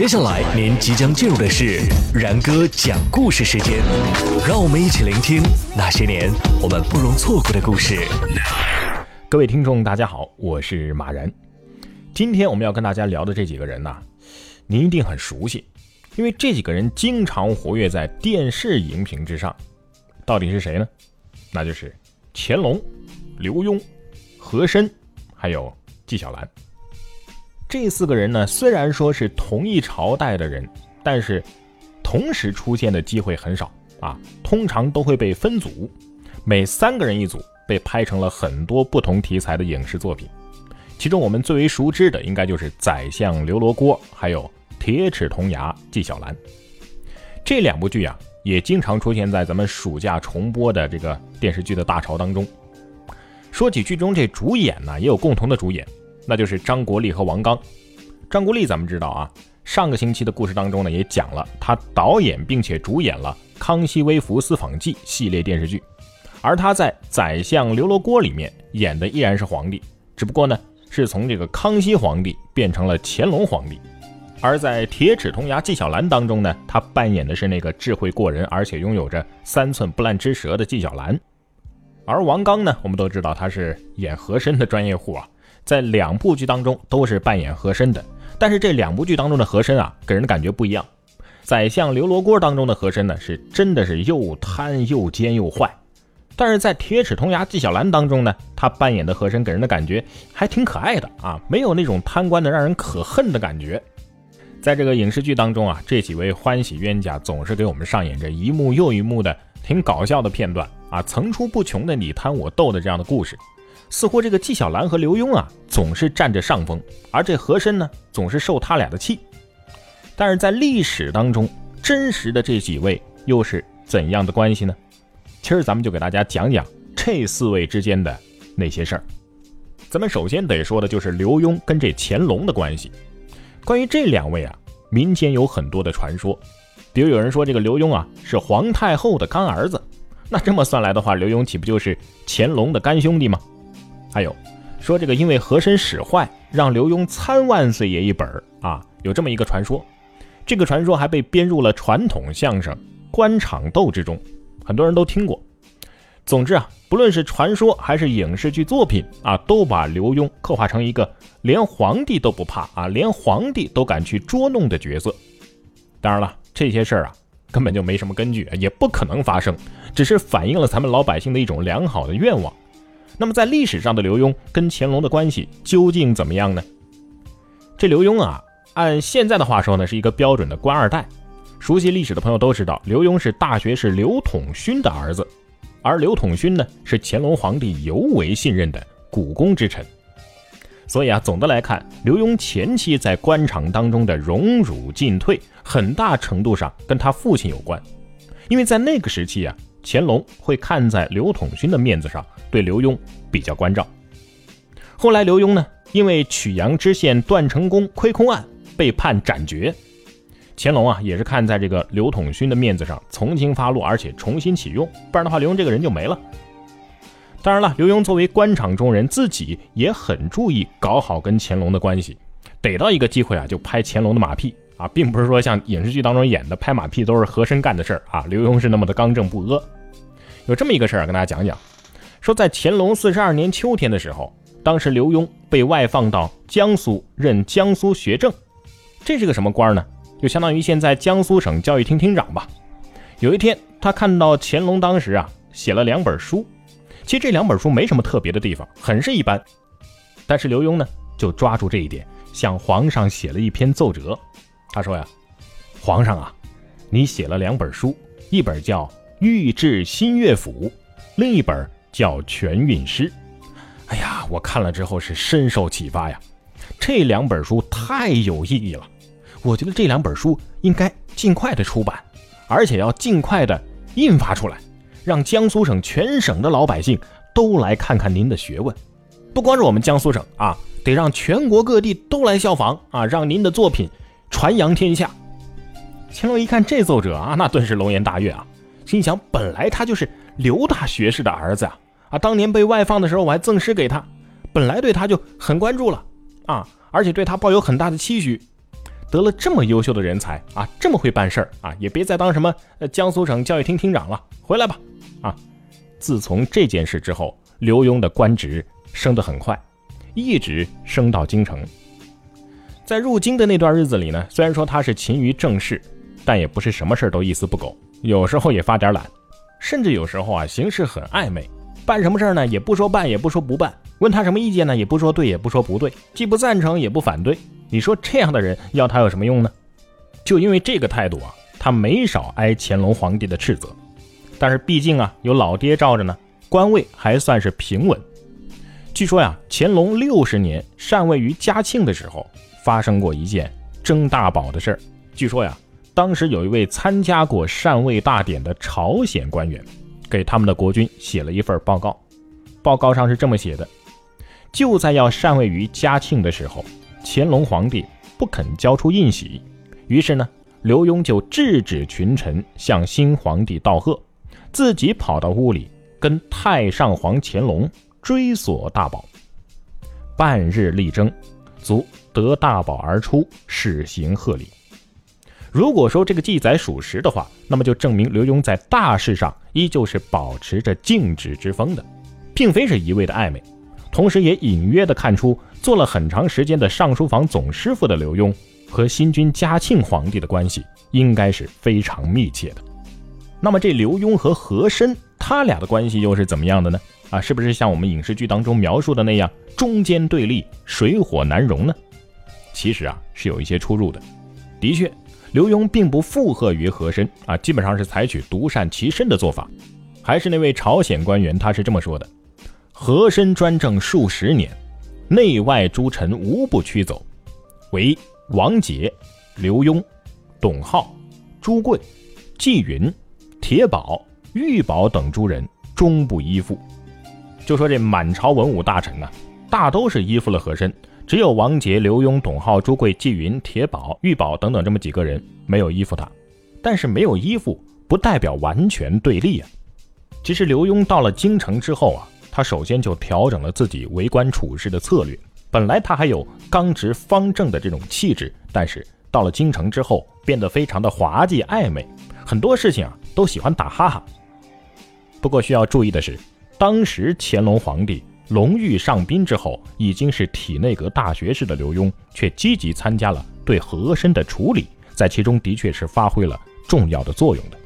接下来您即将进入的是然哥讲故事时间，让我们一起聆听那些年我们不容错过的故事。各位听众，大家好，我是马然。今天我们要跟大家聊的这几个人呢，您一定很熟悉，因为这几个人经常活跃在电视荧屏之上。到底是谁呢？那就是乾隆、刘墉、和珅，还有纪晓岚。这四个人呢，虽然说是同一朝代的人，但是同时出现的机会很少啊，通常都会被分组，每三个人一组，被拍成了很多不同题材的影视作品。其中我们最为熟知的，应该就是《宰相刘罗锅》，还有《铁齿铜牙纪晓岚》这两部剧啊，也经常出现在咱们暑假重播的这个电视剧的大潮当中。说起剧中这主演呢，也有共同的主演。那就是张国立和王刚。张国立咱们知道啊，上个星期的故事当中呢也讲了，他导演并且主演了《康熙微服私访记》系列电视剧，而他在《宰相刘罗锅》里面演的依然是皇帝，只不过呢是从这个康熙皇帝变成了乾隆皇帝。而在《铁齿铜牙纪晓岚》当中呢，他扮演的是那个智慧过人而且拥有着三寸不烂之舌的纪晓岚。而王刚呢，我们都知道他是演和珅的专业户啊。在两部剧当中都是扮演和珅的，但是这两部剧当中的和珅啊，给人的感觉不一样。宰相刘罗锅当中的和珅呢，是真的是又贪又奸又坏，但是在铁齿铜牙纪晓岚当中呢，他扮演的和珅给人的感觉还挺可爱的啊，没有那种贪官的让人可恨的感觉。在这个影视剧当中啊，这几位欢喜冤家总是给我们上演着一幕又一幕的挺搞笑的片段啊，层出不穷的你贪我斗的这样的故事。似乎这个纪晓岚和刘墉啊，总是占着上风，而这和珅呢，总是受他俩的气。但是在历史当中，真实的这几位又是怎样的关系呢？今儿咱们就给大家讲讲这四位之间的那些事儿。咱们首先得说的就是刘墉跟这乾隆的关系。关于这两位啊，民间有很多的传说，比如有人说这个刘墉啊是皇太后的干儿子，那这么算来的话，刘墉岂不就是乾隆的干兄弟吗？还有说这个，因为和珅使坏，让刘墉参万岁爷一本啊，有这么一个传说。这个传说还被编入了传统相声《官场斗》之中，很多人都听过。总之啊，不论是传说还是影视剧作品啊，都把刘墉刻画成一个连皇帝都不怕啊，连皇帝都敢去捉弄的角色。当然了，这些事儿啊，根本就没什么根据，也不可能发生，只是反映了咱们老百姓的一种良好的愿望。那么，在历史上的刘墉跟乾隆的关系究竟怎么样呢？这刘墉啊，按现在的话说呢，是一个标准的官二代。熟悉历史的朋友都知道，刘墉是大学士刘统勋的儿子，而刘统勋呢，是乾隆皇帝尤为信任的股肱之臣。所以啊，总的来看，刘墉前期在官场当中的荣辱进退，很大程度上跟他父亲有关，因为在那个时期啊。乾隆会看在刘统勋的面子上，对刘墉比较关照。后来刘墉呢，因为曲阳知县段成功亏空案被判斩决，乾隆啊也是看在这个刘统勋的面子上，从轻发落，而且重新启用，不然的话刘墉这个人就没了。当然了，刘墉作为官场中人，自己也很注意搞好跟乾隆的关系，逮到一个机会啊就拍乾隆的马屁。啊，并不是说像影视剧当中演的拍马屁都是和珅干的事儿啊。刘墉是那么的刚正不阿。有这么一个事儿跟大家讲讲，说在乾隆四十二年秋天的时候，当时刘墉被外放到江苏任江苏学政，这是个什么官呢？就相当于现在江苏省教育厅厅长吧。有一天，他看到乾隆当时啊写了两本书，其实这两本书没什么特别的地方，很是一般。但是刘墉呢就抓住这一点，向皇上写了一篇奏折。他说呀，皇上啊，你写了两本书，一本叫《御制新乐府》，另一本叫《全韵诗》。哎呀，我看了之后是深受启发呀，这两本书太有意义了。我觉得这两本书应该尽快的出版，而且要尽快的印发出来，让江苏省全省的老百姓都来看看您的学问。不光是我们江苏省啊，得让全国各地都来效仿啊，让您的作品。传扬天下，乾隆一看这奏折啊，那顿时龙颜大悦啊，心想：本来他就是刘大学士的儿子啊，啊，当年被外放的时候我还赠诗给他，本来对他就很关注了啊，而且对他抱有很大的期许。得了这么优秀的人才啊，这么会办事儿啊，也别再当什么江苏省教育厅厅长了，回来吧。啊，自从这件事之后，刘墉的官职升得很快，一直升到京城。在入京的那段日子里呢，虽然说他是勤于政事，但也不是什么事都一丝不苟，有时候也发点懒，甚至有时候啊行事很暧昧。办什么事呢？也不说办，也不说不办。问他什么意见呢？也不说对，也不说不对，既不赞成，也不反对。你说这样的人要他有什么用呢？就因为这个态度啊，他没少挨乾隆皇帝的斥责。但是毕竟啊，有老爹罩着呢，官位还算是平稳。据说呀，乾隆六十年禅位于嘉庆的时候，发生过一件争大宝的事儿。据说呀，当时有一位参加过禅位大典的朝鲜官员。给他们的国君写了一份报告，报告上是这么写的：就在要禅位于嘉庆的时候，乾隆皇帝不肯交出印玺，于是呢，刘墉就制止群臣向新皇帝道贺，自己跑到屋里跟太上皇乾隆追索大宝。半日力争，足得大宝而出，始行贺礼。如果说这个记载属实的话，那么就证明刘墉在大事上依旧是保持着静止之风的，并非是一味的暧昧。同时，也隐约的看出，做了很长时间的尚书房总师傅的刘墉和新君嘉庆皇帝的关系应该是非常密切的。那么，这刘墉和和珅他俩的关系又是怎么样的呢？啊，是不是像我们影视剧当中描述的那样中间对立、水火难容呢？其实啊，是有一些出入的。的确。刘墉并不附和于和珅啊，基本上是采取独善其身的做法。还是那位朝鲜官员，他是这么说的：和珅专政数十年，内外诸臣无不驱走，唯王杰、刘墉、董浩、朱贵、纪云、铁宝、玉宝等诸人终不依附。就说这满朝文武大臣呢，大都是依附了和珅。只有王杰、刘墉、董浩、朱贵、纪云、铁宝、玉宝等等这么几个人没有依附他，但是没有依附不代表完全对立啊。其实刘墉到了京城之后啊，他首先就调整了自己为官处事的策略。本来他还有刚直方正的这种气质，但是到了京城之后，变得非常的滑稽暧昧，很多事情啊都喜欢打哈哈。不过需要注意的是，当时乾隆皇帝。隆裕上宾之后，已经是体内阁大学士的刘墉，却积极参加了对和珅的处理，在其中的确是发挥了重要的作用的。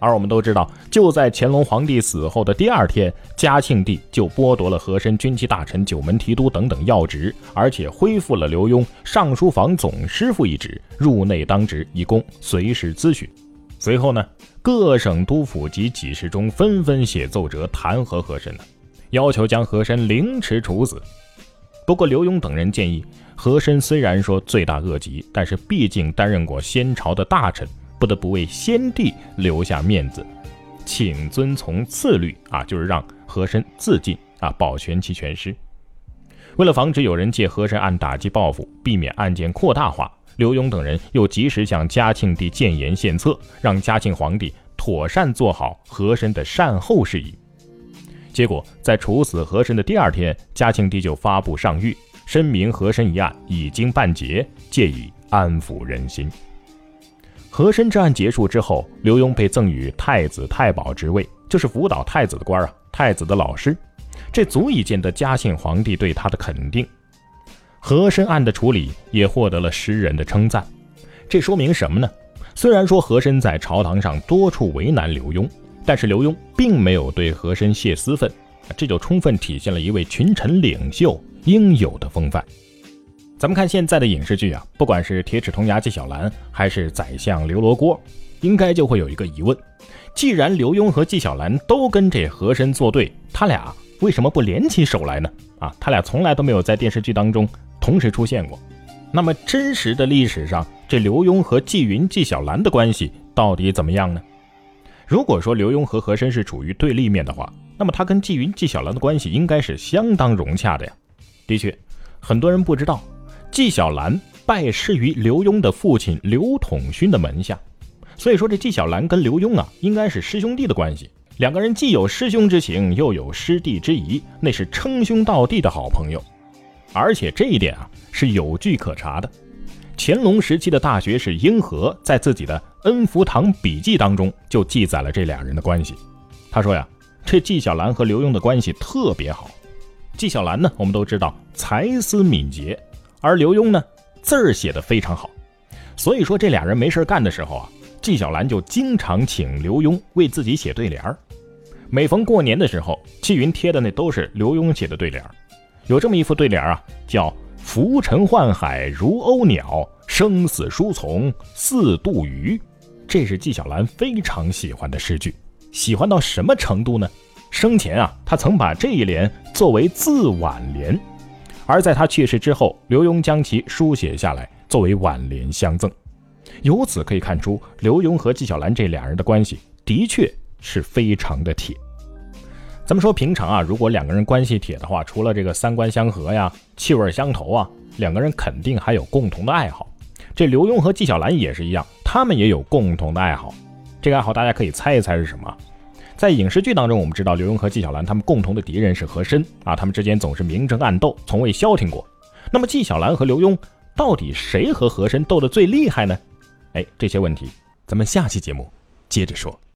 而我们都知道，就在乾隆皇帝死后的第二天，嘉庆帝就剥夺了和珅军机大臣、九门提督等等要职，而且恢复了刘墉尚书房总师傅一职，入内当值，以供随时咨询。随后呢，各省督府及给事中纷纷写奏折弹劾和珅呢。要求将和珅凌迟处死。不过刘墉等人建议，和珅虽然说罪大恶极，但是毕竟担任过先朝的大臣，不得不为先帝留下面子，请遵从次律啊，就是让和珅自尽啊，保全其全尸。为了防止有人借和珅案打击报复，避免案件扩大化，刘墉等人又及时向嘉庆帝建言献策，让嘉庆皇帝妥善做好和珅的善后事宜。结果，在处死和珅的第二天，嘉庆帝就发布上谕，申明和珅一案已经办结，借以安抚人心。和珅之案结束之后，刘墉被赠予太子太保职位，就是辅导太子的官啊，太子的老师，这足以见得嘉庆皇帝对他的肯定。和珅案的处理也获得了诗人的称赞，这说明什么呢？虽然说和珅在朝堂上多处为难刘墉。但是刘墉并没有对和珅泄私愤，这就充分体现了一位群臣领袖应有的风范。咱们看现在的影视剧啊，不管是铁齿铜牙纪晓岚，还是宰相刘罗锅，应该就会有一个疑问：既然刘墉和纪晓岚都跟这和珅作对，他俩为什么不联起手来呢？啊，他俩从来都没有在电视剧当中同时出现过。那么真实的历史上，这刘墉和纪云、纪晓岚的关系到底怎么样呢？如果说刘墉和和珅是处于对立面的话，那么他跟纪云、纪晓岚的关系应该是相当融洽的呀。的确，很多人不知道，纪晓岚拜师于刘墉的父亲刘统勋的门下，所以说这纪晓岚跟刘墉啊，应该是师兄弟的关系。两个人既有师兄之情，又有师弟之谊，那是称兄道弟的好朋友。而且这一点啊，是有据可查的。乾隆时期的大学士英和在自己的《恩福堂笔记》当中就记载了这两人的关系。他说呀，这纪晓岚和刘墉的关系特别好。纪晓岚呢，我们都知道才思敏捷，而刘墉呢，字儿写得非常好。所以说这俩人没事干的时候啊，纪晓岚就经常请刘墉为自己写对联儿。每逢过年的时候，纪云贴的那都是刘墉写的对联儿。有这么一副对联啊，叫“浮沉宦海如鸥鸟，生死书从似渡鱼”。这是纪晓岚非常喜欢的诗句，喜欢到什么程度呢？生前啊，他曾把这一联作为自挽联，而在他去世之后，刘墉将其书写下来作为挽联相赠。由此可以看出，刘墉和纪晓岚这两人的关系的确是非常的铁。咱们说平常啊，如果两个人关系铁的话，除了这个三观相合呀、气味相投啊，两个人肯定还有共同的爱好。这刘墉和纪晓岚也是一样，他们也有共同的爱好。这个爱好大家可以猜一猜是什么？在影视剧当中，我们知道刘墉和纪晓岚他们共同的敌人是和珅啊，他们之间总是明争暗斗，从未消停过。那么纪晓岚和刘墉到底谁和和珅斗得最厉害呢？哎，这些问题咱们下期节目接着说。